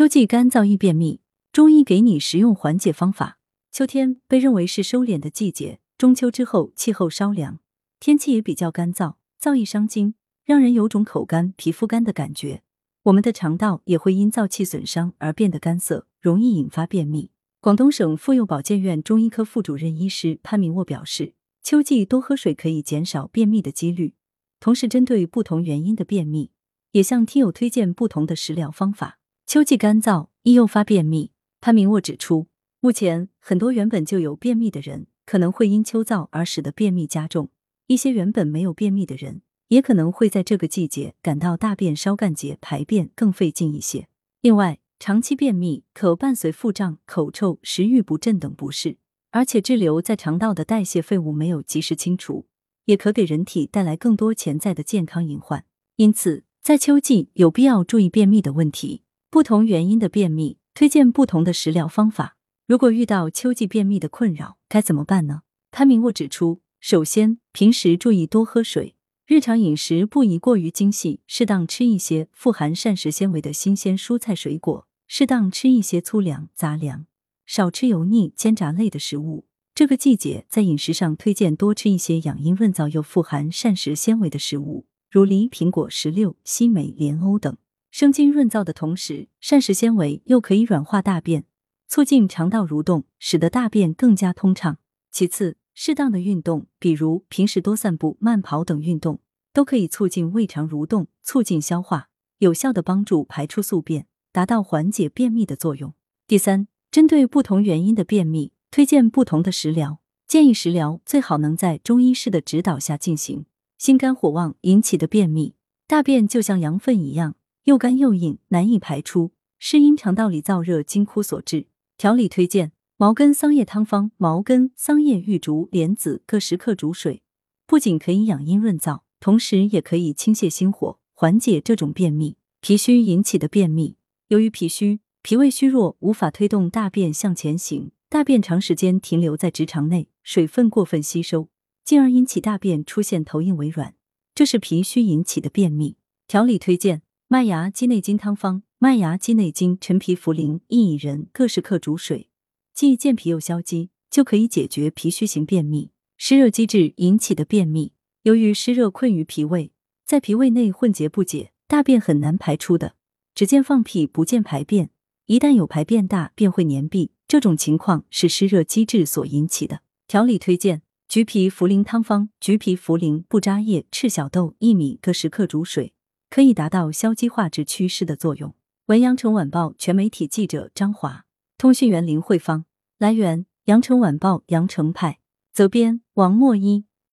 秋季干燥易便秘，中医给你实用缓解方法。秋天被认为是收敛的季节，中秋之后气候稍凉，天气也比较干燥，燥易伤津，让人有种口干、皮肤干的感觉。我们的肠道也会因燥气损伤而变得干涩，容易引发便秘。广东省妇幼保健院中医科副主任医师潘明沃表示，秋季多喝水可以减少便秘的几率。同时，针对不同原因的便秘，也向听友推荐不同的食疗方法。秋季干燥易诱发便秘，潘明沃指出，目前很多原本就有便秘的人，可能会因秋燥而使得便秘加重；一些原本没有便秘的人，也可能会在这个季节感到大便稍干结，排便更费劲一些。另外，长期便秘可伴随腹胀、口臭、食欲不振等不适，而且滞留在肠道的代谢废物没有及时清除，也可给人体带来更多潜在的健康隐患。因此，在秋季有必要注意便秘的问题。不同原因的便秘，推荐不同的食疗方法。如果遇到秋季便秘的困扰，该怎么办呢？潘明沃指出，首先，平时注意多喝水，日常饮食不宜过于精细，适当吃一些富含膳食纤维的新鲜蔬菜水果。适当吃一些粗粮、杂粮，少吃油腻、煎炸类的食物。这个季节在饮食上推荐多吃一些养阴润燥又富含膳食纤维的食物，如梨、苹果、石榴、西梅、莲藕等。生津润燥的同时，膳食纤维又可以软化大便，促进肠道蠕动，使得大便更加通畅。其次，适当的运动，比如平时多散步、慢跑等运动，都可以促进胃肠蠕动，促进消化，有效的帮助排出宿便。达到缓解便秘的作用。第三，针对不同原因的便秘，推荐不同的食疗。建议食疗最好能在中医师的指导下进行。心肝火旺引起的便秘，大便就像羊粪一样，又干又硬，难以排出，是因肠道里燥热津枯所致。调理推荐：茅根桑叶汤方。茅根、桑叶、玉竹、莲子各十克煮水，不仅可以养阴润燥，同时也可以清泻心火，缓解这种便秘。脾虚引起的便秘。由于脾虚，脾胃虚弱，无法推动大便向前行，大便长时间停留在直肠内，水分过分吸收，进而引起大便出现头硬尾软，这是脾虚引起的便秘。调理推荐：麦芽鸡内金汤方。麦芽鸡内金、陈皮、茯苓、薏苡仁各十克煮水，既健脾又消积，就可以解决脾虚型便秘。湿热积滞引起的便秘，由于湿热困于脾胃，在脾胃内混结不解，大便很难排出的。只见放屁不见排便，一旦有排便大便会粘闭，这种情况是湿热积滞所引起的。调理推荐：橘皮茯苓汤方。橘皮、茯苓、不扎叶、赤小豆、薏米各十克煮水，可以达到消积化滞趋势的作用。文阳城晚报全媒体记者张华，通讯员林慧芳。来源：阳城晚报阳城派。责编：王墨一。